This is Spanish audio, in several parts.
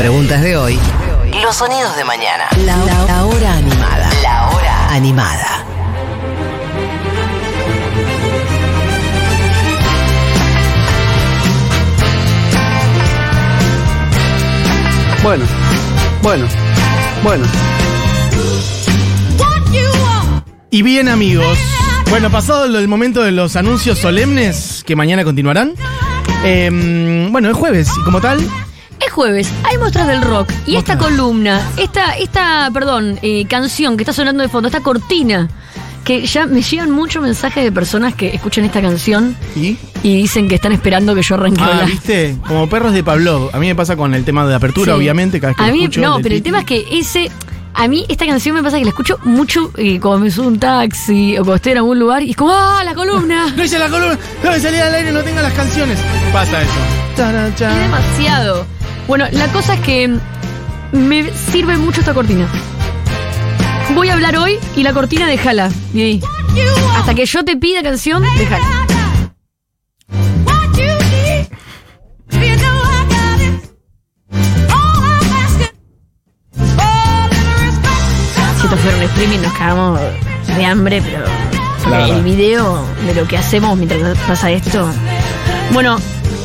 preguntas de hoy. Los sonidos de mañana. La, la- la hora animada. La hora. Animada. Bueno, bueno, bueno. Y bien amigos, bueno, pasado el momento de los anuncios solemnes que mañana continuarán. eh, bueno, es jueves y como tal, Es jueves, hay muestras del rock. Y esta columna, esta, esta, perdón, eh, canción que está sonando de fondo, esta cortina, que ya me llegan muchos mensajes de personas que escuchan esta canción ¿y? y dicen que están esperando que yo arranque Ah, hablar. viste, como perros de Pablo. A mí me pasa con el tema de apertura, Sí. obviamente, cada vez que A mí, escucho. no, pero el tema es que ese. A mí esta canción me pasa que la escucho mucho eh, cuando me subo un taxi o cuando estoy en algún lugar y es como, ¡ah, la columna! No hice la columna, no me salía al aire, no tenga las canciones. Pasa eso. Es demasiado. Bueno, la cosa es que me sirve mucho esta cortina. Voy a hablar hoy y la cortina déjala. Y ahí. Hasta que yo te pida canción, déjala. Si esto fuera un streaming nos cagamos de hambre, pero el video de lo que hacemos mientras pasa esto. Bueno,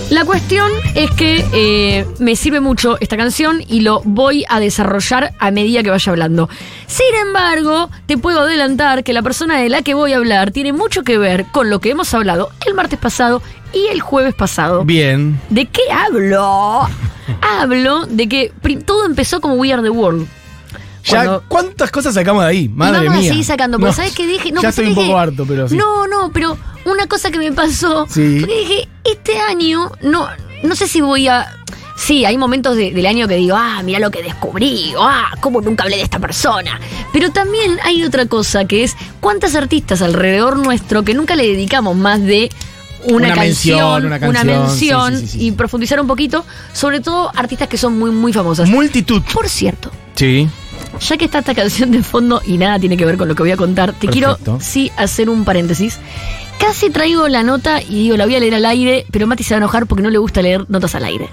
la cuestión es que eh, me sirve mucho esta canción y lo voy a desarrollar a medida que vaya hablando. Sin embargo, te puedo adelantar que la persona de la que voy a hablar tiene mucho que ver con lo que hemos hablado el martes pasado y el jueves pasado. Bien. ¿De qué hablo? Hablo de que todo empezó como We Are the World. Ya, ¿cuántas cosas sacamos de ahí? Madre vamos mía. a seguir sacando, porque No, ¿sabes qué dije? ya pues, estoy un ¿sabes poco harto, pero sí. No, no, pero una cosa que me pasó. Sí. Porque dije, este año, no, no sé si voy a. Sí, hay momentos de- del año que digo, ah, mira lo que descubrí, o, ah, cómo nunca hablé de esta persona. Pero también hay otra cosa que es cuántas artistas alrededor nuestro que nunca le dedicamos más de una, Una mención, canción, una canción, mención sí, sí, sí, sí. y profundizar un poquito, sobre todo artistas que son muy, muy famosas. Multitud. Por cierto, Sí. Ya que está esta canción de fondo y nada tiene que ver con lo que voy a contar, te Perfecto. quiero sí hacer un paréntesis. Casi traigo la nota y digo, la voy a leer al aire, pero Mati se va a enojar porque no le gusta leer notas al aire.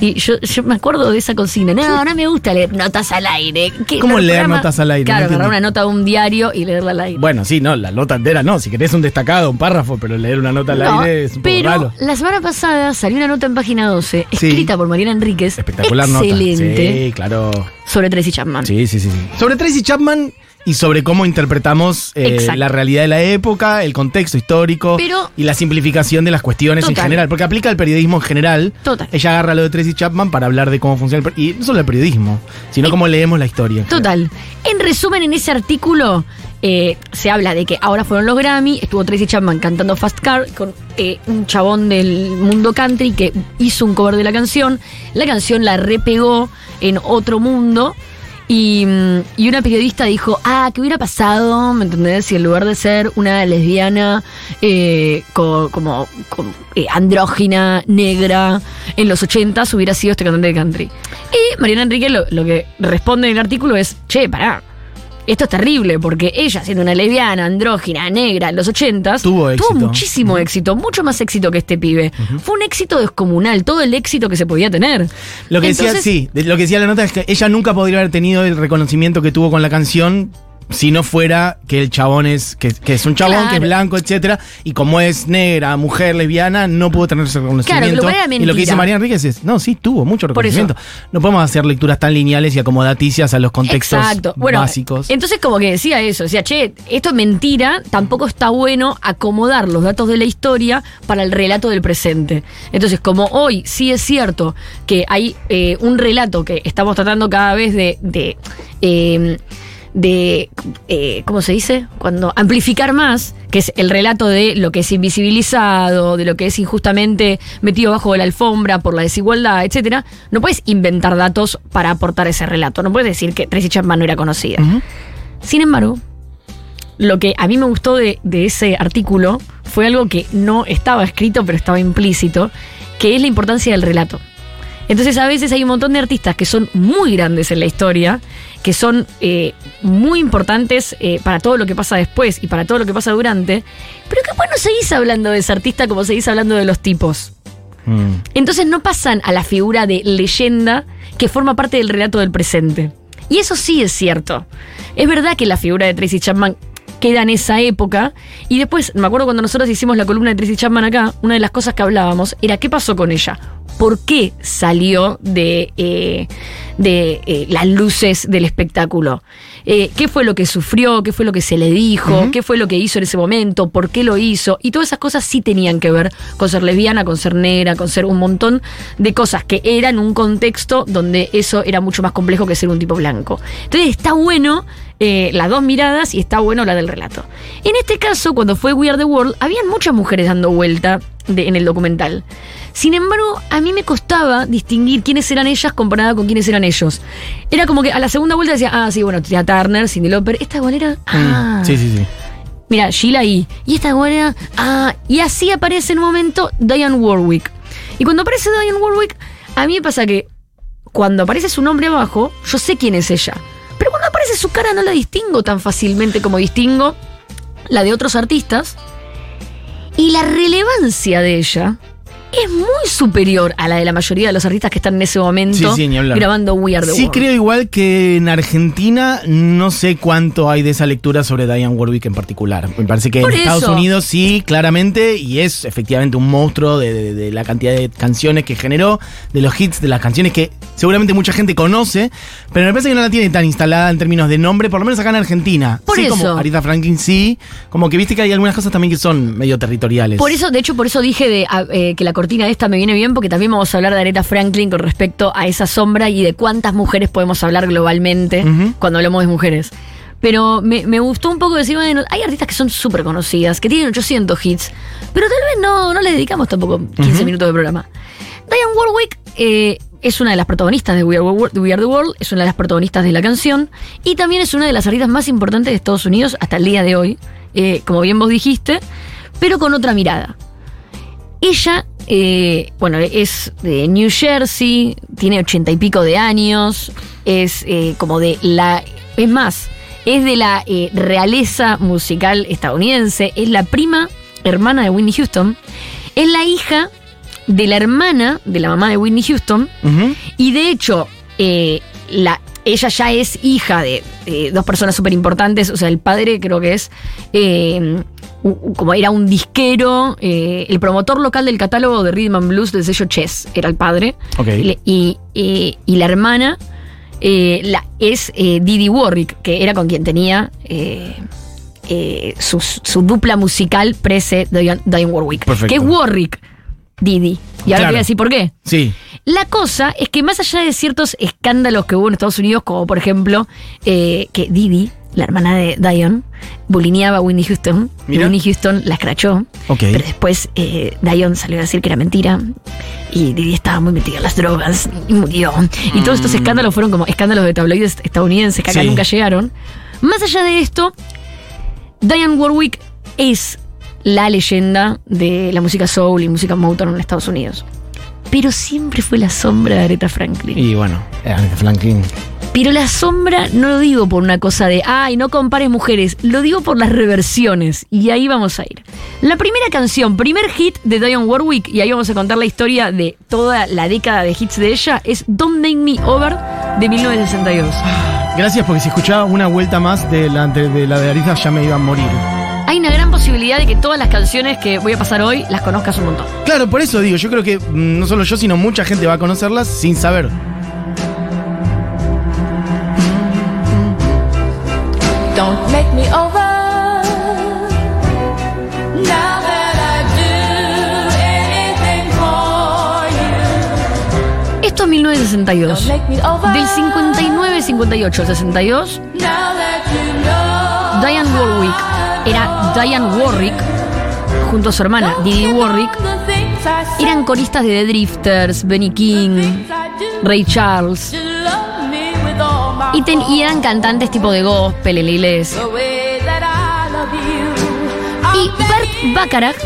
Y yo, yo me acuerdo de esa consigna. No, no me gusta leer notas al aire. ¿Qué? ¿Cómo leer programa- notas al aire? Claro, No agarrar una nota de un diario y leerla al aire. Bueno, sí, no, la nota entera no. Si querés un destacado, un párrafo, pero leer una nota al No, aire es un poco pero raro. la semana pasada salió una nota en página 12, Sí. escrita por Mariana Enríquez. Espectacular excelente, nota. Sí, claro. Sobre Tracy Chapman. Sí, sí, sí, sí. Sobre Tracy Chapman y sobre cómo interpretamos eh, la realidad de la época, el contexto histórico Pero- y la simplificación de las cuestiones en general. Porque aplica al periodismo en general. Total. Ella agarra lo de Tracy Chapman para hablar de cómo funciona el per- Y no solo el periodismo, sino cómo leemos la historia. Total. En resumen, en ese artículo eh, se habla de que ahora fueron los Grammy, estuvo Tracy Chapman cantando Fast Car con eh, un chabón del mundo country que hizo un cover de la canción. La canción la repegó en otro mundo. Y, mm, y una periodista dijo, ah, ¿qué hubiera pasado? ¿Me entendés? Si en lugar de ser una lesbiana eh, co- como, eh, andrógina, negra, en los 80 hubiera sido este cantante de country. Y Mariana Enrique lo, lo que responde en el artículo es, che, pará. Esto es terrible porque ella, siendo una lesbiana, andrógina, negra en los 80 Tuvo éxito. muchísimo éxito, mucho más éxito que este pibe. Fue un éxito descomunal, todo el éxito que se podía tener. Lo que decía, sí, lo que decía la nota es que ella nunca podría haber tenido el reconocimiento que tuvo con la canción si no fuera que el chabón es, que, que es un chabón, Claro. que es blanco, etcétera, y como es negra, mujer, lesbiana, no pudo tener ese reconocimiento. y lo que dice. María Enríquez es, no, sí, tuvo mucho reconocimiento. No podemos hacer lecturas tan lineales y acomodaticias a los contextos Exacto. Bueno, básicos. Entonces, como que decía eso, decía, che, esto es mentira, tampoco está bueno acomodar los datos de la historia para el relato del presente. Entonces, como hoy sí es cierto que hay eh, un relato que estamos tratando cada vez de. de eh, de, eh, ¿cómo se dice? Cuando amplificar más, que es el relato de lo que es invisibilizado, de lo que es injustamente metido bajo la alfombra por la desigualdad, etcétera, no puedes inventar datos para aportar ese relato. No puedes decir que Tracy Chapman no era conocida. Sin embargo, lo que a mí me gustó de, de ese artículo fue algo que no estaba escrito, pero estaba implícito, que es la importancia del relato. Entonces a veces hay un montón de artistas que son muy grandes en la historia, que son eh, muy importantes eh, para todo lo que pasa después y para todo lo que pasa durante, pero que bueno seguís hablando de ese artista como seguís hablando de los tipos. Mm. Entonces no pasan a la figura de leyenda que forma parte del relato del presente. Y eso sí es cierto. Es verdad que la figura de Tracy Chapman queda en esa época. Y después, me acuerdo cuando nosotros hicimos la columna de Tracy Chapman acá, una de las cosas que hablábamos era qué pasó con ella. ¿Por qué salió de, eh, de eh, las luces del espectáculo? Eh, ¿Qué fue lo que sufrió? ¿Qué fue lo que se le dijo? ¿Qué fue lo que hizo en ese momento? ¿Por qué lo hizo? Y todas esas cosas sí tenían que ver con ser lesbiana, con ser negra, con ser un montón de cosas que eran un contexto donde eso era mucho más complejo que ser un tipo blanco. Entonces está bueno eh, las dos miradas y está bueno la del relato. En este caso, cuando fue We Are the World, habían muchas mujeres dando vuelta de- en el documental. Sin embargo, a mí me costaba distinguir quiénes eran ellas comparada con quiénes eran ellos. Era como que a la segunda vuelta decía, ah, sí, bueno, Tina Turner, Cindy Lauper, esta igual era. Ah. Sí, sí, sí. Mira, Sheila ahí. Y esta igual era. Ah, y así aparece en un momento Diane Warwick. Y cuando aparece Diane Warwick, a mí me pasa que cuando aparece su nombre abajo, yo sé quién es ella. Pero cuando aparece su cara no la distingo tan fácilmente como distingo la de otros artistas. Y la relevancia de ella es muy superior a la de la mayoría de los artistas que están en ese momento Sí, sí, grabando We Are the Sí, World. creo igual que en Argentina no sé cuánto hay de esa lectura sobre Diane Warwick en particular. Me parece que Por en Estados. Unidos sí, claramente, y es efectivamente un monstruo de, de- de la cantidad de canciones que generó, de los hits, de las canciones que seguramente mucha gente conoce, pero me parece que no la tiene tan instalada en términos de nombre, por lo menos acá en Argentina. Por sí, eso. como Aretha Franklin sí, como que viste que hay algunas cosas también que son medio territoriales. Por eso, de hecho, por eso dije de, a- eh, que la cortina esta me viene bien, porque también vamos a hablar de Aretha Franklin con respecto a esa sombra y de cuántas mujeres podemos hablar globalmente cuando hablamos de mujeres. Pero me, me gustó un poco decir, bueno, hay artistas que son súper conocidas, que tienen 800 hits, pero tal vez no, no les dedicamos tampoco 15 minutos de programa. Diane Warwick eh, es una de las protagonistas de We Are, World- We Are the World, es una de las protagonistas de la canción y también es una de las artistas más importantes de Estados Unidos hasta el día de hoy, eh, como bien vos dijiste, pero con otra mirada. Ella, eh, bueno, es de New Jersey, tiene ochenta y pico de años, es eh, como de la... Es más, es de la eh, realeza musical estadounidense, es la prima hermana de Whitney Houston, es la hija de la hermana de la mamá de Whitney Houston, y de hecho, eh, la, ella ya es hija de dos personas súper importantes. O sea, el padre creo que es como era un disquero, eh, el promotor local del catálogo de Rhythm and Blues del sello Chess, era el padre. Ok. Y, le- y, eh, y la hermana eh, la, es Didi Warwick, que era con quien tenía su, su dupla musical prese Diane, Diane Warwick. Perfecto. Que es Warwick, Didi. Y ahora Claro. te voy a decir por qué. Sí. La cosa es que más allá de ciertos escándalos que hubo en Estados Unidos, como por ejemplo que Didi, la hermana de Diane, bulineaba a Whitney Houston, y Mira. Whitney Houston la escrachó, pero después eh, Diane salió a decir que era mentira y Didi estaba muy metida en las drogas y murió. Y todos estos escándalos fueron como escándalos de tabloides estadounidenses que acá Mm. Sí. nunca llegaron. Más allá de esto, Diane Warwick es la leyenda de la música soul y música Motown en Estados Unidos. Pero siempre fue la sombra de Aretha Franklin. Y bueno, Aretha Franklin. Pero la sombra no lo digo por una cosa de, ay, no compares mujeres, lo digo por las reversiones. Y ahí vamos a ir. La primera canción, primer hit de Dionne Warwick, y ahí vamos a contar la historia de toda la década de hits de ella, es Don't Make Me Over de 1962. Gracias porque si escuchaba una vuelta más de la de, de la de Aretha ya me iba a morir. Hay una gran posibilidad de que todas las canciones que voy a pasar hoy las conozcas un montón. Claro, por eso digo, yo creo que mm, no solo yo, sino mucha gente va a conocerlas sin saber. Don't make me over. Now that I do anything for you. Esto es 1962. Don't make me over. Del 59, 58 al 62, Now that you know. Diane Warwick era Diane Warwick junto a su hermana Didi Warwick. Eran coristas de The Drifters, Benny King. Ray Charles. Y, ten- y eran cantantes tipo de gospel en la iglesia. Y Bert Bacharach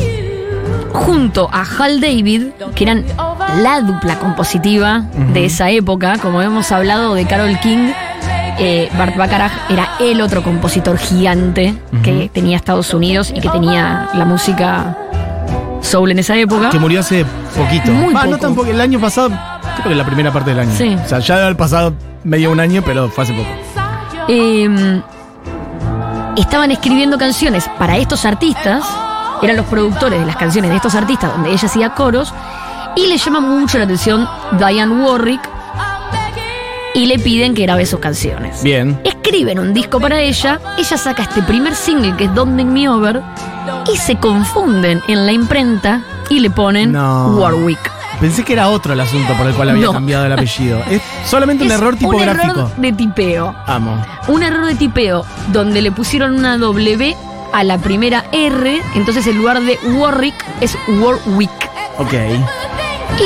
junto a Hal David, que eran la dupla compositiva de esa época, como hemos hablado de Carol King, eh, Bart Bacharach era el otro compositor gigante que tenía Estados Unidos y que tenía la música soul en esa época. Que murió hace poquito. Muy Ah, no poco. tampoco. El año pasado, creo que la primera parte del año. Sí. O sea, ya haber pasado medio un año, pero fue hace poco. eh, estaban escribiendo canciones para estos artistas, eran los productores de las canciones de estos artistas, donde ella hacía coros, y le llama mucho la atención Diane Warwick y le piden que grabe sus canciones. Bien. Escriben un disco para ella, ella saca este primer single que es Don't Make Me Over, y se confunden en la imprenta y le ponen No. Warwick. Pensé que era otro el asunto por el cual había No. cambiado el apellido. Es solamente un error tipográfico. Un error de tipeo. Amo. Un error de tipeo donde le pusieron una W a la primera R, entonces en lugar de Warwick es Warwick. Ok.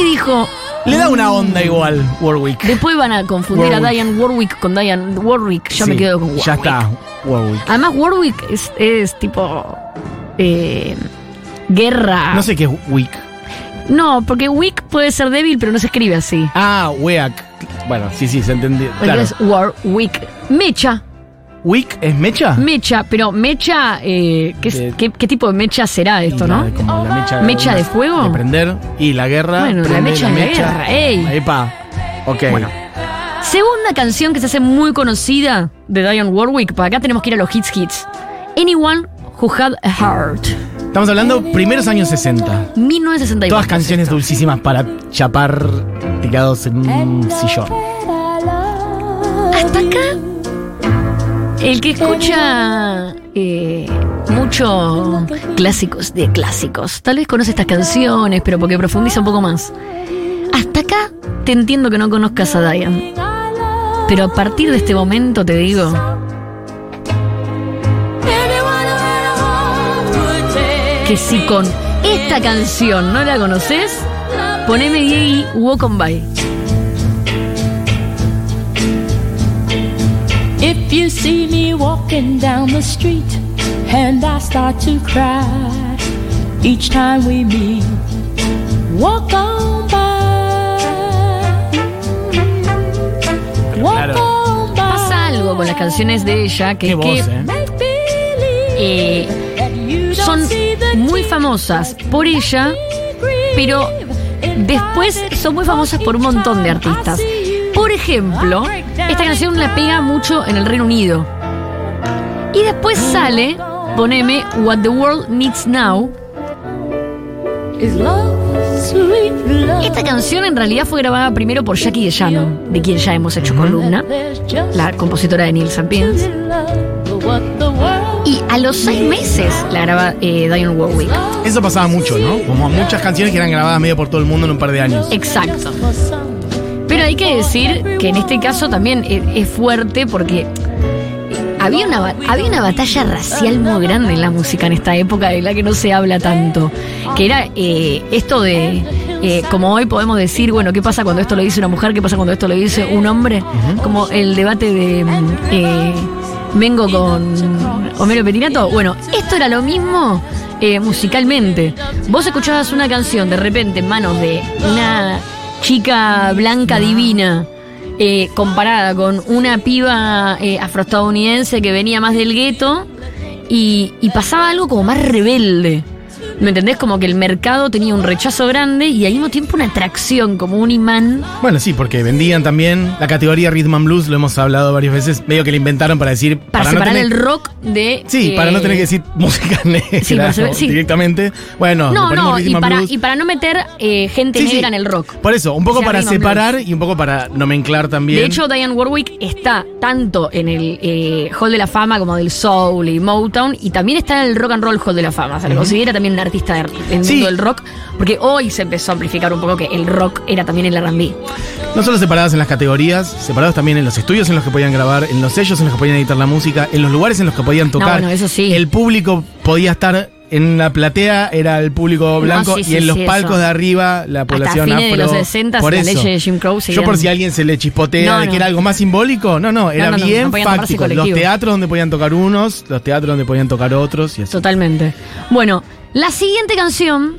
Y dijo, Le da una onda igual, Warwick. después van a confundir a. Diane Warwick con Diane Warwick, ya me quedo con Warwick. Ya está, Warwick. Además Warwick es, es tipo eh, guerra. No sé qué es Wick. No, porque Wick puede ser débil, pero no se escribe así. Ah, Weak. Bueno, sí, sí, se entendió. Claro. Es Warwick. Mecha, ¿Wick es mecha? mecha, pero mecha, eh, ¿qué, es- De- qué- qué tipo de mecha será esto, no? La- como la mecha, ¿Mecha de fuego? De prender. Y la guerra. Bueno, la mecha de guerra, ey. Epa. Ok. Bueno. Segunda canción que se hace muy conocida de Diane Warwick, para acá tenemos que ir a los hits hits. Anyone Who Had a Heart. Estamos hablando primeros años 60. 1964. Todas canciones dulcísimas para chapar tirados en un sillón. Hasta acá, el que escucha eh, mucho clásicos de clásicos, tal vez conoce estas canciones, pero porque profundiza un poco más. Hasta acá te entiendo que no conozcas a Diane. Pero a partir de este momento te digo, que si con esta canción no la conoces, poneme Diego Walk on By. If you see me walking down the street and I start to cry each time we meet, walk on by. Walk claro. on by. Pasa algo con las canciones de ella que Qué es voz, que eh. Eh, son muy famosas por ella, pero después son muy famosas por un montón de artistas. Por ejemplo, esta canción la pega mucho en el Reino Unido. Y después sale, poneme What the World Needs Now. Esta canción en realidad fue grabada primero por Jackie DeJano, de quien ya hemos hecho columna, la compositora de Neil Sapiens. A los seis meses la graba eh, Diane Warwick. Eso pasaba mucho, ¿no? Como muchas canciones que eran grabadas medio por todo el mundo en un par de años. Exacto. Pero hay que decir que en este caso también es, es fuerte porque había una, había una batalla racial muy grande en la música en esta época de la que no se habla tanto. Que era eh, esto de, eh, como hoy podemos decir, bueno, ¿qué pasa cuando esto lo dice una mujer? ¿Qué pasa cuando esto lo dice un hombre? Como el debate de mm, eh, Mengo con Homero Petinato. Bueno, esto era lo mismo eh, musicalmente. Vos escuchabas una canción de repente en manos de una chica blanca divina. eh, comparada con una piba eh, afroestadounidense que venía más del gueto y, y pasaba algo como más rebelde. ¿Me entendés? Como que el mercado tenía un rechazo grande y al mismo tiempo una atracción, como un imán. Bueno, sí, porque vendían también la categoría Rhythm and Blues, lo hemos hablado varias veces, medio que la inventaron para decir. Para, separar tener- el rock de. Sí, eh, para no tener que decir música negra Sí, para saber- sí. directamente. Bueno, le No, no, y para, Blues. y para no meter eh, gente Sí, negra en el rock. Por eso, un poco O sea, para separar y un poco para nomenclar también. De hecho, Diane Warwick está tanto en el eh, Hall de la Fama como del Soul y Motown, y también está en el Rock and Roll Hall de la Fama. Se le considera también un artista de- del Sí. mundo del rock, porque hoy se empezó a amplificar un poco que el rock era también el RB. No solo separadas en las categorías, separados también en los estudios en los que podían grabar, en los sellos en los que podían editar la música, en los lugares en los que podían tocar. bueno, eso sí. El público podía estar en la platea, era el público blanco, sí, sí, y en los sí, palcos eso. de arriba, la población fines de afro. los 60, por la eso. ley de Jim Crow Yo por si a alguien se le chispotea No, de no. que era algo más simbólico, no, no, era bien fáctico. Los teatros donde podían tocar unos, los teatros donde podían tocar otros y así. Totalmente. Bueno, la siguiente canción.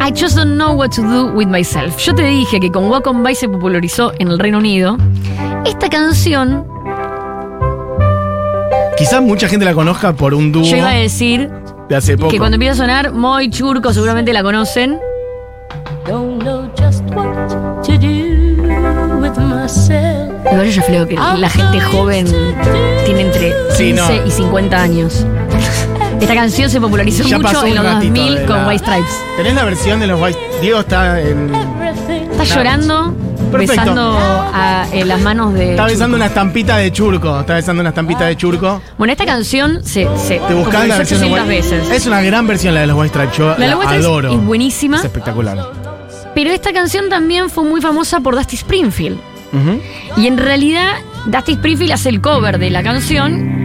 I just don't know what to do with myself. Yo te dije que con Walk on By se popularizó en el Reino Unido. Esta canción, Quizás mucha gente la conozca por un dúo. yo iba a decir de hace poco. Que cuando empieza a sonar, Moy Churco seguramente la conocen. Don't know just what to do with myself. Igual yo creo que la gente joven tiene entre 15 Sí, no. y 50 años. Esta canción se popularizó Ya mucho pasó en un los ratito 2000 de con la- White Stripes. ¿Tenés la versión de los White? Diego está en. Está llorando, Perfecto. besando a, en las manos de. Está besando una estampita de churco. Está besando una estampita de churco. Bueno, esta canción se, se Te buscás la popularizó versión de 800 White veces. Es una gran versión la de los White Stripes. Yo La de la los White Stripes adoro. es buenísima. Es espectacular. Pero esta canción también fue muy famosa por Dusty Springfield. Ujú. Y en realidad, Dusty Springfield hace el cover de la canción,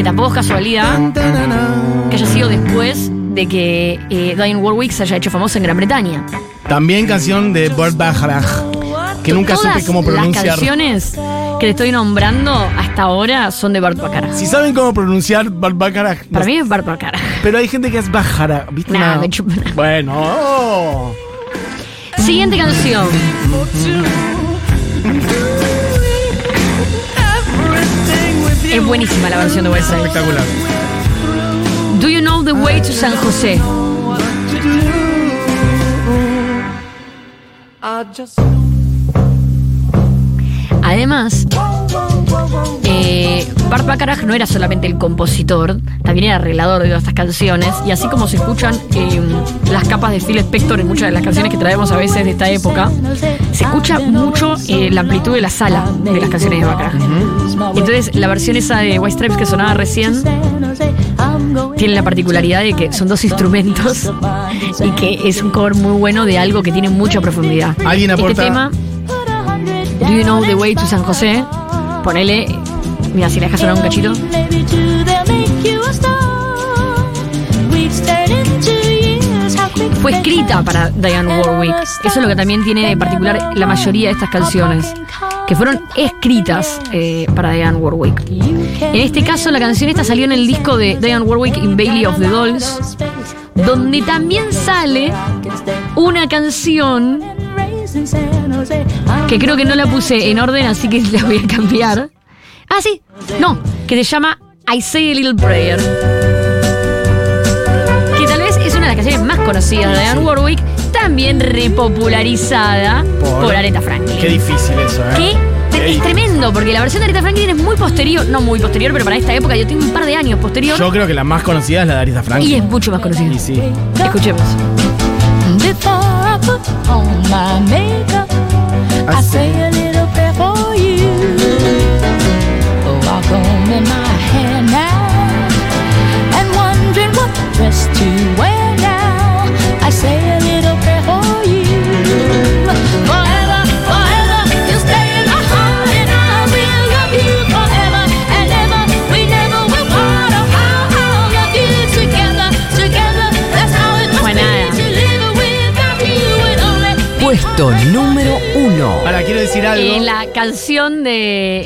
que tampoco es casualidad que haya sido después de que eh, Diane Warwick se haya hecho famosa en Gran Bretaña. También canción de Burt Bacharach. Que nunca Todas supe cómo las pronunciar. canciones que te estoy nombrando hasta ahora son de Bart Bacharach. Si saben cómo pronunciar Burt Bacharach. no Para sé. mí es Bart Bacharach. Pero hay gente que es Bacharach. ¿Viste? Nah, una- me chupa una- Bueno. Siguiente canción. Es buenísima la versión de West Side. Espectacular. Do you know the way to San José? Además, eh, Bart Bacharach no era solamente el compositor, también era arreglador de todas estas canciones. Y así como se escuchan eh, las capas de Phil Spector en muchas de las canciones que traemos a veces de esta época, se escucha mucho eh, la amplitud de la sala de las canciones de Bacharach. Entonces, la versión esa de White Stripes que sonaba recién tiene la particularidad de que son dos instrumentos y que es un cover muy bueno de algo que tiene mucha profundidad. Alguien aporta- Este tema, Do You Know the Way to San José, ponele, mira, si le dejas sonar un cachito. Fue escrita para Diane Warwick. Eso es lo que también tiene de particular la mayoría de estas canciones, que fueron escritas eh, para Diane Warwick. En este caso, la canción esta salió en el disco de Diane Warwick in Bailey of the Dolls, donde también sale una canción que creo que no la puse en orden, así que la voy a cambiar. Ah, sí, no, que se llama I Say a Little Prayer. Que tal vez es una de las canciones más conocidas de Diane Warwick, también repopularizada por, Por- Aretha Franklin. Qué difícil eso, ¿eh? Que Qué es tremendo, porque la versión de Aretha Franklin es muy posterior, no muy posterior, pero para esta época yo tengo un par de años posterior Yo creo que la más conocida es la de Aretha y Franklin. es mucho más conocida. Y sí. Escuchemos. Put on my makeup, I say a little prayer for you. Oh, I'll in my now, and wondering what dress to wear now. I say Puesto número uno. Ahora quiero decir algo. Eh, la canción de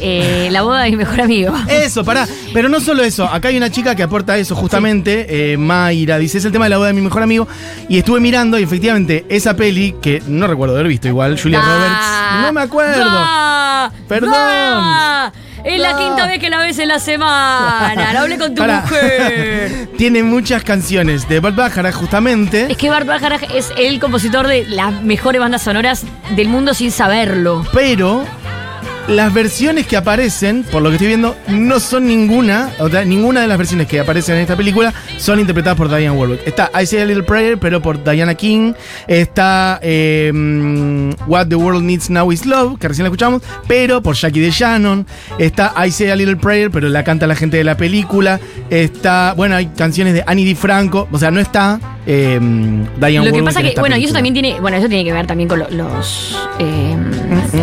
eh, La boda de mi mejor amigo. Eso, pará. Pero no solo eso. Acá hay una chica que aporta eso justamente. eh, Mayra dice: Es el tema de la boda de mi mejor amigo. Y estuve mirando y efectivamente esa peli, que no recuerdo haber visto igual, Julia Da, Roberts. No me acuerdo. da, Perdón. da. Es la quinta vez que la ves en la semana. No hablé con tu Pará. mujer. Tiene muchas canciones de Burt Bacharach justamente. Es que Bart Bacharach es el compositor de las mejores bandas sonoras del mundo sin saberlo. Pero las versiones que aparecen, por lo que estoy viendo, no son ninguna, o sea, ninguna de las versiones que aparecen en esta película son interpretadas por Diane Warwick. Está I Say a Little Prayer, pero por Diana King. Está eh, mm, What the World Needs Now Is Love, que recién la escuchamos, pero por Jackie de Shannon. Está I Say a Little Prayer, pero la canta la gente de la película. Está, bueno, hay canciones de Annie DiFranco, o sea, no está eh, Diane Warwick. Lo que pasa en que, bueno, y eso también tiene, bueno, eso tiene que ver también con lo- los eh,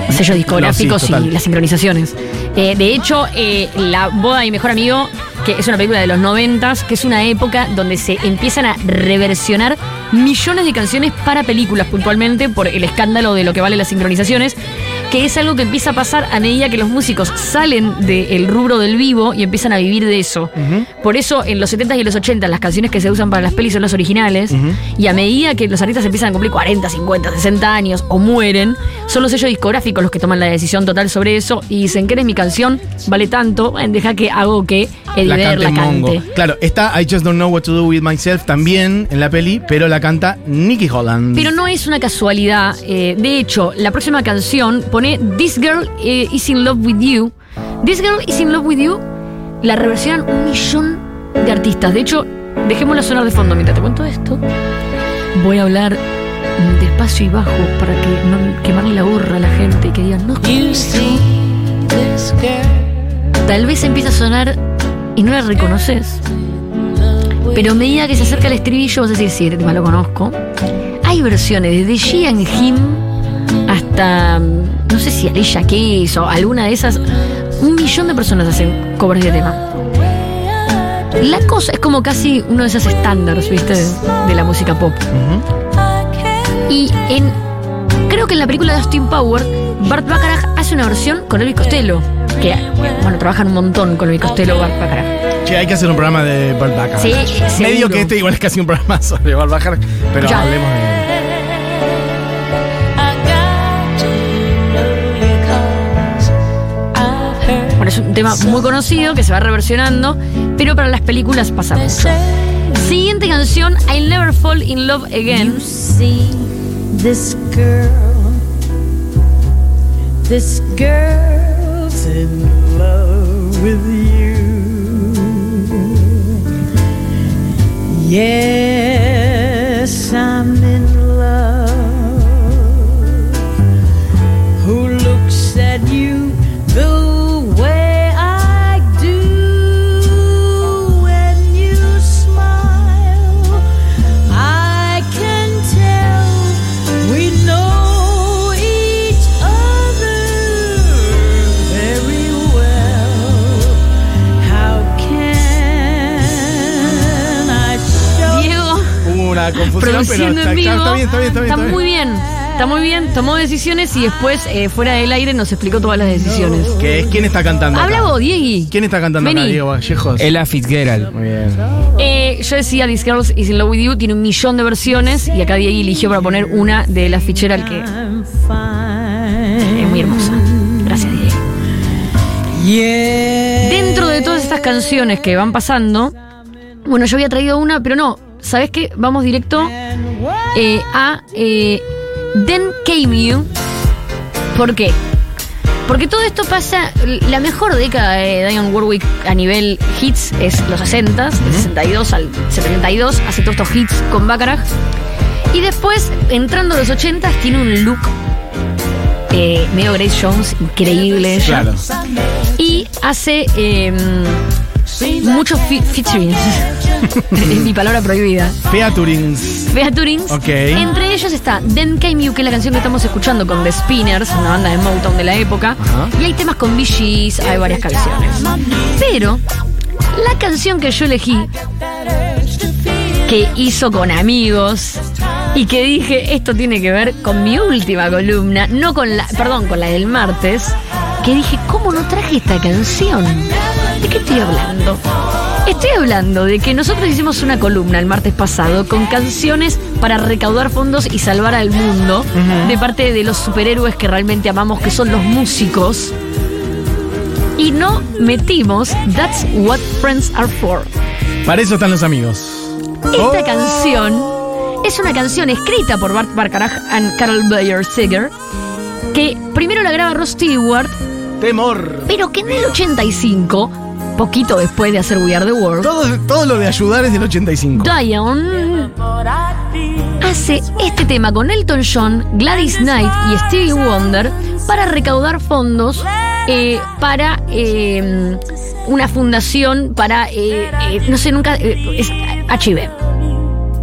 sellos discográficos No, sí, y las sincronizaciones. Eh, de hecho, eh, La boda de mi mejor amigo, que es una película de los noventas, que es una época donde se empiezan a reversionar millones de canciones para películas puntualmente por el escándalo de lo que vale las sincronizaciones, que es algo que empieza a pasar a medida que los músicos salen del rubro del vivo y empiezan a vivir de eso. Por eso en los 70s y los 80s las canciones que se usan para las pelis son las originales y a medida que los artistas empiezan a cumplir 40, 50, 60 años o mueren, son los sellos discográficos los que toman la decisión total sobre eso y dicen que eres mi canción, vale tanto, deja que hago que Eddie la la cante. Claro, está I Just Don't Know What to Do With Myself también en la peli, pero la canta Nicky Holland. Pero no es una casualidad. eh, de hecho, la próxima canción pone This Girl eh, is in Love with You. This Girl is in Love with You la reversionan un millón de artistas. De hecho, dejémosla sonar de fondo mientras te cuento esto. Voy a hablar despacio y bajo para que no quemarle la gorra a la gente y que digan, no, tal vez empieza a sonar y no la reconoces. Pero a medida que se acerca el estribillo, vas a decir, sí, este tema lo conozco. Hay versiones desde Gian Him hasta, mm, no sé si Alicia Keys o alguna de esas. Un millón de personas hacen covers de tema. La cosa es como casi uno de esos estándares, ¿viste? De, de la música pop. Y en. Creo que en la película de Austin Power, Bart Bacharach hace una versión con Elvis Costello. Que, bueno, trabajan un montón con Elvis Costello, Bart Bacharach. Che, hay que hacer un programa de Bart Bacharach. Sí, Medio seguro. que este igual es casi un programa sobre Bart Bacharach, pero Ya. hablemos de un tema muy conocido que se va reversionando, pero para las películas pasa mucho. Siguiente canción, I'll Never Fall in Love Again. Yes. Confusión, pero está, en vivo. está bien, está bien, está bien. está bien. muy bien. Está muy bien, tomó decisiones y después, eh, fuera del aire, nos explicó todas las decisiones. ¿Qué es? ¿Quién está cantando? acá? Habla vos, Diegui. ¿Quién está cantando acá. Diego Vallejos? Ella Fitzgerald. Muy bien. Eh, yo decía This Girls Is in Love With You, tiene un millón de versiones y acá Diegui eligió para poner una de la Fitzgerald que es muy hermosa. Gracias, Diegui. Yeah. Dentro de todas estas canciones que van pasando, bueno, yo había traído una, pero no, ¿sabes qué? Vamos directo eh, a eh, Then Came You. ¿Por qué? Porque todo esto pasa, la mejor década de Diane Warwick a nivel hits es los 60, del 62 al 72, hace todos estos hits con Bacharach. Y después, entrando a los 80, tiene un look eh, medio Grace Jones, increíble ella. Claro. Y hace eh, muchos featurings. es mi palabra prohibida. Featurings. Featurings. Ok. Entre ellos está Then Came You, que es la canción que estamos escuchando con The Spinners, una banda de Motown de la época. Ajá. Y hay temas con Gees, hay varias canciones. Pero la canción que yo elegí, que hizo con amigos y que dije, esto tiene que ver con mi última columna, no con la, perdón, con la del martes, que dije, ¿cómo no traje esta canción? ¿De qué estoy hablando? Estoy hablando de que nosotros hicimos una columna el martes pasado con canciones para recaudar fondos y salvar al mundo de parte de los superhéroes que realmente amamos, que son los músicos. Y no metimos That's What Friends Are For. Para eso están los amigos. Esta Oh. canción es una canción escrita por Bart Bacharach y Carol Bayer Seger, que primero la graba Ross Stewart, Temor. pero que en el 85, poquito después de hacer We Are the World, Todo, todo lo de ayudar es del 85. Diane hace este tema con Elton John, Gladys Knight y Stevie Wonder para recaudar fondos eh, para eh, una fundación para, eh, no sé, nunca, es HIV,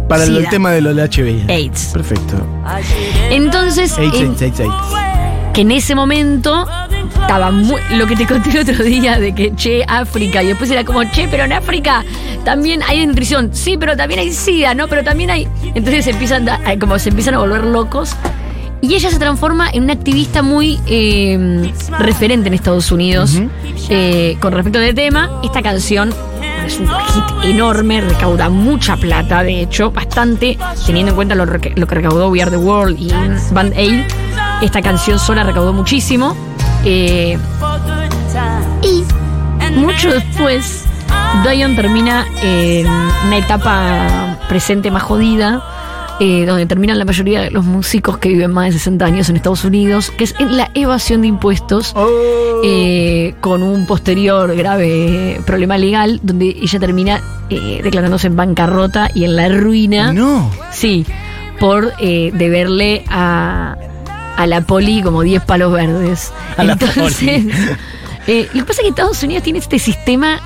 Para el, tema de lo de HIV. AIDS. Perfecto. Entonces, AIDS, en- AIDS, AIDS, AIDS. que en ese momento estaba muy, lo que te conté el otro día de que che África y después era como che pero en África también hay nutrición. Sí pero también hay sida no pero también hay entonces se empiezan como se empiezan a volver locos. Y ella se transforma en una activista muy eh, referente en Estados Unidos eh, con respecto al tema. Esta canción es un hit enorme, recauda mucha plata, de hecho, bastante, teniendo en cuenta lo, lo que recaudó We Are the World y Band Aid. Esta canción sola recaudó muchísimo. Eh, y mucho después, Dion termina en una etapa presente más jodida, eh, donde terminan la mayoría de los músicos que viven más de 60 años en Estados Unidos, que es en la evasión de impuestos. Oh. eh, con un posterior grave problema legal, donde ella termina eh, declarándose en bancarrota y en la ruina. No. Sí, por deberle a, a la poli como 10 palos verdes. A la Entonces, poli. eh, lo que pasa es que Estados Unidos tiene este sistema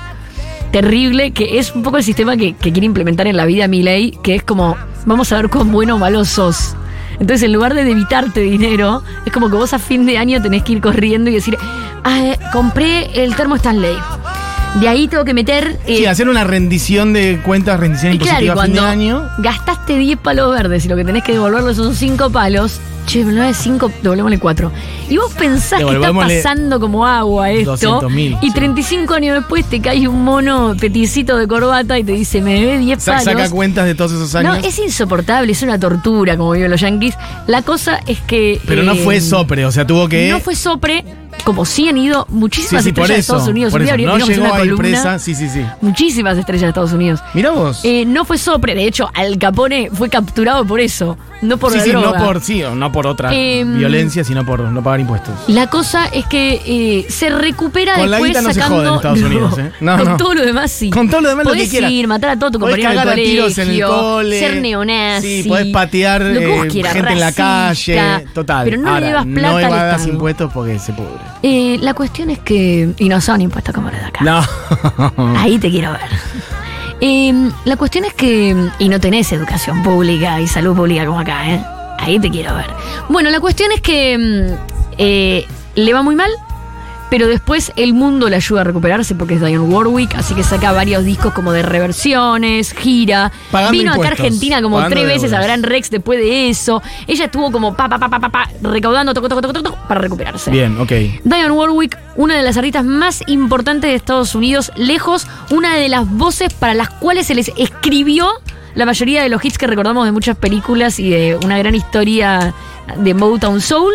terrible que es un poco el sistema que, que quiere implementar en la vida Milei, que es como, vamos a ver cuán bueno o malo sos. Entonces, en lugar de evitarte dinero, es como que vos a fin de año tenés que ir corriendo y decir, ah, eh, compré el termo Stanley. De ahí tengo que meter... eh, Sí, hacer una rendición de cuentas, rendición y claro, y impositiva a fin de cuando año. gastaste 10 palos verdes y lo que tenés que devolverle son 5 palos, che, no es 5, devolvémosle 4. Y vos pensás que está pasando como agua esto. 200.000, y sí. 35 años después te cae un mono peticito de corbata y te dice, me debe 10 Sa- palos. saca cuentas de todos esos años. no, es insoportable, es una tortura como viven los yankees. La cosa es que. Pero no eh, fue sopre, o sea, tuvo que. No fue sopre, como sí han ido muchísimas sí, estrellas de. Estados Unidos. por Un día eso. No llegó una a columna. presa. Sí, sí, sí. Muchísimas estrellas de Estados Unidos. Mira vos. Eh, no fue sopre, de hecho, Al Capone fue capturado por eso, no por sí, la sí, droga. no por, sí, o no por otra Em, violencia, sino por no pagar impuestos. La cosa es que eh, se recupera Con la después guita no se sacando. jode en Estados Unidos, ¿eh? No, con no. todo lo demás sí. Con todo lo demás lo podés que quieras. ir, matar a todo tu compañero del tiros en el colegio, cole. ser neonazi. Sí, podés patear lo que vos quieras, gente en la calle. Total. Pero no Ahora, le llevas plata No Estado. impuestos porque se pudre. Eh, la cuestión es que. Y no son impuestos como los de acá. No. Ahí te quiero ver. Eh, la cuestión es que. Y no tenés educación pública y salud pública como acá, ¿eh? Ahí te quiero ver. Bueno, la cuestión es que. mm, eh, le va muy mal. Pero después el mundo le ayuda a recuperarse porque es Dionne Warwick, así que saca varios discos como de reversiones, gira. Pagando Vino acá a Argentina como pagando tres veces a. Gran Rex después de eso. Ella estuvo como pa, pa, pa, pa, pa, pa, recaudando toco, toco, toco, toco, para recuperarse. Bien, ok. Dionne Warwick, una de las artistas más importantes de Estados Unidos, lejos, una de las voces para las cuales se les escribió la mayoría de los hits que recordamos de muchas películas y de una gran historia de Motown Soul.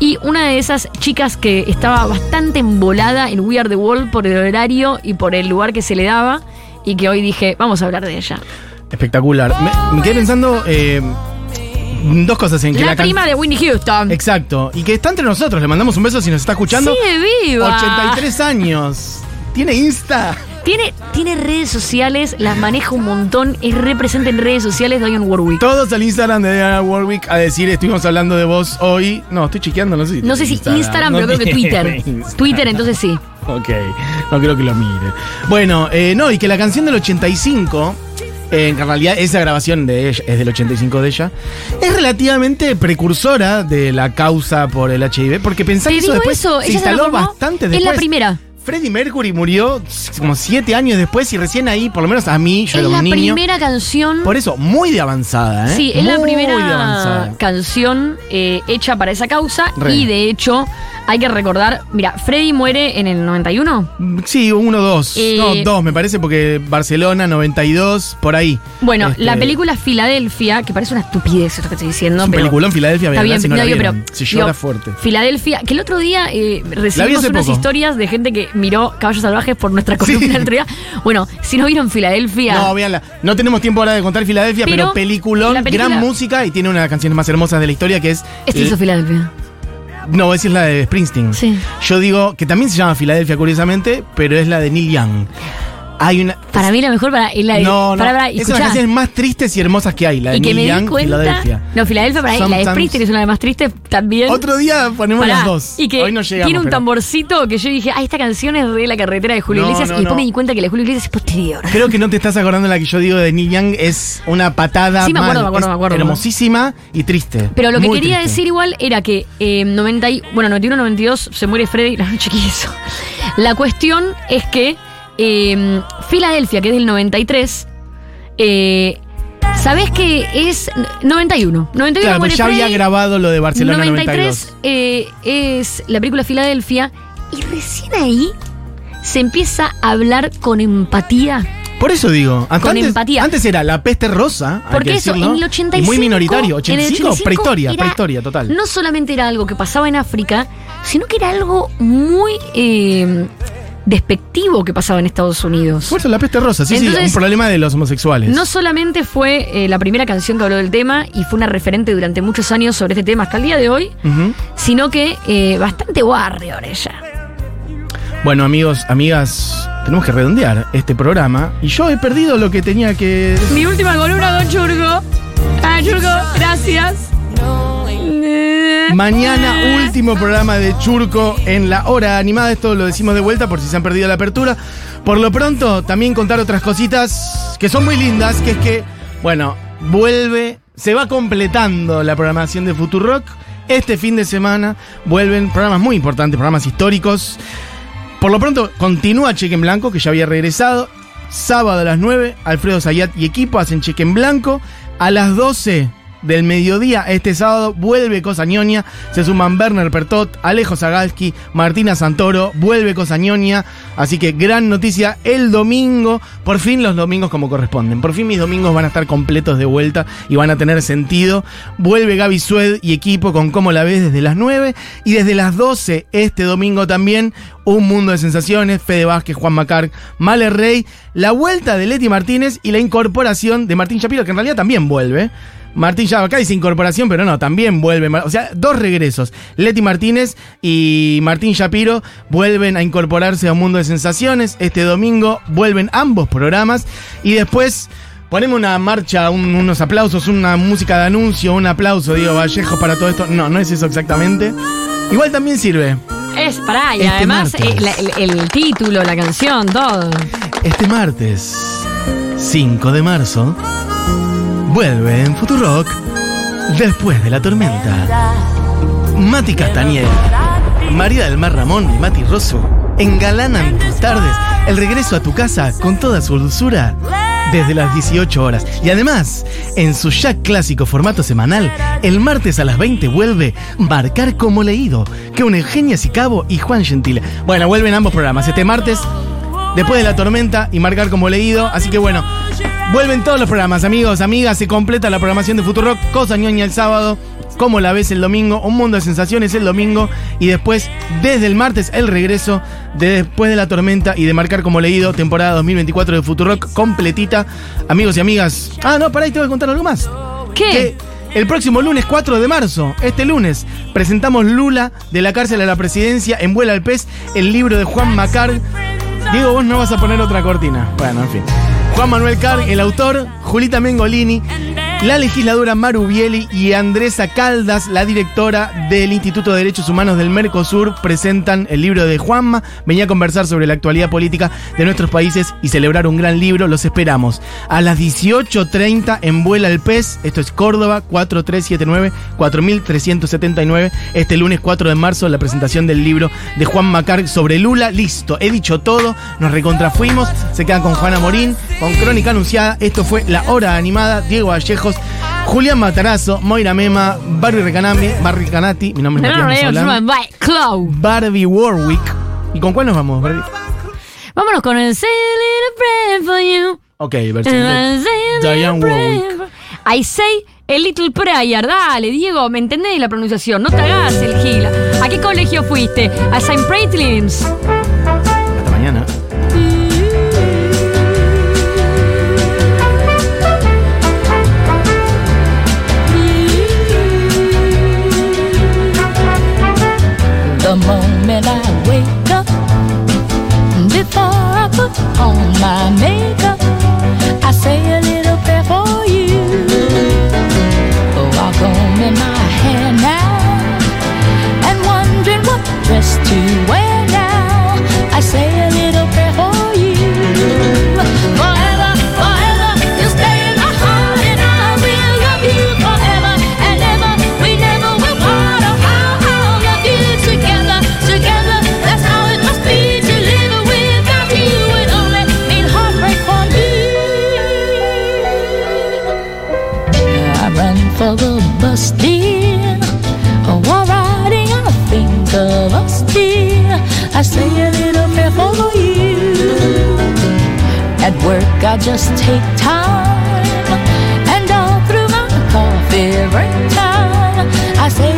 Y una de esas chicas que estaba bastante embolada en We Are the World por el horario y por el lugar que se le daba. Y que hoy dije, vamos a hablar de ella. Espectacular. Me, me quedé pensando eh, dos cosas en que La, la, prima de Whitney Houston. Exacto. Y que está entre nosotros. Le mandamos un beso si nos está escuchando. Sigue viva. 83 años. ¿Tiene Insta? Tiene, tiene redes sociales, las maneja un montón, es representa en redes sociales Dionne Warwick. Todos al Instagram de Diana Warwick a decir, estuvimos hablando de vos hoy. No, estoy chequeando, no sé si No sé si Instagram, No pero creo que tiene Twitter. Instagram. Twitter, entonces sí. Ok, no creo que lo mire. Bueno, eh, no, y que la canción del 85, eh, en realidad esa grabación de ella, es del 85 de ella, es relativamente precursora de la causa por el HIV, porque pensá Te que eso digo después eso, se ella instaló bastante después. la primera. Freddie Mercury murió como siete años después y recién ahí, por lo menos a mí, yo Es era la un niño. primera canción. Por eso, muy de avanzada, ¿eh? Sí, es la Muy primera canción eh, hecha para esa causa. Re. Y de hecho, hay que recordar. Mira, Freddy muere en el 91. Sí, uno, dos. Eh, no, dos, me parece, porque Barcelona, 92, por ahí. Bueno, Este, la película Filadelfia, que parece una estupidez esto que estoy diciendo. Es un pero peliculón en Filadelfia, Está bien, si no no, la digo, vieron. pero. Se llora digo, fuerte. Filadelfia, que el otro día eh, recibimos unas poco. historias de gente que miró Caballos Salvajes por nuestra Sí. columna el otro día. Bueno, si no vieron Filadelfia. No, véanla. No tenemos tiempo ahora de contar Filadelfia, pero, Pero peliculón, la película- gran música y tiene una de las canciones más hermosas de la historia que es. Este eh, hizo Filadelfia. No, voy a decir la de Springsteen. Sí. Yo digo que también se llama Filadelfia, curiosamente, pero es la de Neil Young. Hay una. Para mí la mejor para, la de. no, no. para, para, es una de escuchá. las canciones más tristes y hermosas que hay, la de y que me di Young, cuenta. Filadelfia. No, Filadelfia para mí, la de Sometimes- Springsteen es una de las más tristes también. Otro día ponemos Pará, las dos. Y que Hoy no llegamos. tiene un pero- tamborcito que yo dije, ah, esta canción es de la carretera de Julio No, Iglesias. y después me di cuenta que la de Julio Iglesias es posterior. Creo que no te estás acordando de la que yo digo de Neil Young. Es una patada. Sí, me acuerdo, me acuerdo, me acuerdo. Hermosísima y triste. Pero lo que quería triste. decir igual era que eh, 90 y- bueno, 91-92 se muere Freddy la noche que hizo. La cuestión es que eh, Filadelfia, que es del 93, eh, ¿sabés que es 91? 91 Claro, pues ya Freddy, había grabado lo de Barcelona 93 eh, es la película Filadelfia y recién ahí se empieza a hablar con empatía. 92. Por eso digo. Antes, Con empatía. Antes era la peste rosa. Porque que eso, decirlo, en el 85. Y muy minoritario. en el 85, 85 prehistoria, era- prehistoria, total. No solamente era algo que pasaba en África, sino que era algo muy eh, despectivo que pasaba en Estados Unidos. Fuerza la peste rosa, sí, sí, Entonces, un problema de los homosexuales. No solamente fue eh, la primera canción que habló del tema y fue una referente durante muchos años sobre este tema hasta el día de hoy, sino que eh, bastante warrior ella. Bueno, amigos, amigas, tenemos que redondear este programa y yo he perdido lo que tenía que. Mi última columna, Don Churgo. Ah, Churgo, gracias. Mañana, último programa de Churco en la hora animada. Esto lo decimos de vuelta por si se han perdido la apertura. Por lo pronto, también contar otras cositas que son muy lindas, que es que, bueno, vuelve, se va completando la programación de Futurock. Este fin de semana vuelven programas muy importantes, programas históricos. Por lo pronto, continúa Cheque en Blanco, que ya había regresado. Sábado a las 9, Alfredo Zayat y equipo hacen Cheque en Blanco. A las 12 del mediodía, este sábado, vuelve Cosa Ñoña. Se suman Werner Pertot, Alejo Zagalski, Martina Santoro. Vuelve Cosa Ñoña. Así que gran noticia el domingo. Por fin los domingos como corresponden. Por fin mis domingos van a estar completos de vuelta y van a tener sentido. Vuelve Gaby Sued y equipo con Cómo la ves desde las 9. Y desde las 12 este domingo también un mundo de sensaciones, Fede Vázquez, Juan Macar, Male Rey, la vuelta de Leti Martínez y la incorporación de Martín Shapiro, que en realidad también vuelve. Martín ya acá dice incorporación, pero no, también vuelve. O sea, dos regresos. Leti Martínez y Martín Shapiro vuelven a incorporarse a un mundo de sensaciones. Este domingo vuelven ambos programas. Y después ponemos una marcha, un- unos aplausos, una música de anuncio, un aplauso, Diego Vallejo, para todo esto. No, no es eso exactamente. Igual también sirve. Es para, y Este además el, el título, la canción, todo. Este martes, 5 de marzo, vuelve en Futurock después de la tormenta. Mati Castañeda, María del Mar Ramón y Mati Rosso engalanan tus tardes el regreso a tu casa con toda su dulzura desde las 18 horas. Y además, en su ya clásico formato semanal, el martes a las 20 vuelve Marcar como leído, que une Eugenia Sicabo y Juan Gentile. Bueno, vuelven ambos programas. Este martes después de la tormenta y marcar como leído. Así que bueno, vuelven todos los programas, amigos, amigas. Se completa la programación de Futurock. Cosa ñoña el sábado. Como la ves el domingo, un mundo de sensaciones el domingo y después, desde el martes, el regreso de Después de la Tormenta y de Marcar como Leído, temporada 2024 de Futurock completita. Amigos y amigas. Ah, no, pará, te voy a contar algo más. ¿Qué? Que el próximo lunes 4 de marzo, este lunes, presentamos Lula de la cárcel a la presidencia en Vuela al Pez, el libro de Juan Macar. Diego, vos no vas a poner otra cortina. Bueno, en fin. Juan Manuel Carr, el autor, Julita Mengolini, la legisladora Maru Bieli y Andresa Caldas, la directora del Instituto de Derechos Humanos del Mercosur, presentan el libro de Juanma. Venía a conversar sobre la actualidad política de nuestros países y celebrar un gran libro. Los esperamos a las 18.30 en Vuela el Pez. Esto es Córdoba, 4379-4379. Este lunes 4 de marzo, la presentación del libro de Juan Macar sobre Lula. Listo, he dicho todo. Nos recontrafuimos. Se quedan con Juana Morín, con Crónica Anunciada. Esto fue La Hora Animada. Diego Julián Matarazo, Moira Mema, Barry Recanami, Barry Canati. Mi nombre es Matías Cloud. Barbie Warwick. ¿Y con cuál nos vamos, Barbie? Vámonos con el Say a Little Prayer for You. Ok, versión de Diane Warwick. I say a little prayer. Dale, Diego, ¿me entendés la pronunciación? No te hagas el gila. ¿A qué colegio fuiste? A St. Pratlin's. Hasta mañana. The moment I wake up, before I put on my makeup, I say a little prayer for you. Oh, I'll in my hair now, and wondering what dress to wear run for the bus, dear. While riding, I think of us, dear. I say a little prayer for you. At work, I just take time, and all through my coffee every time, I say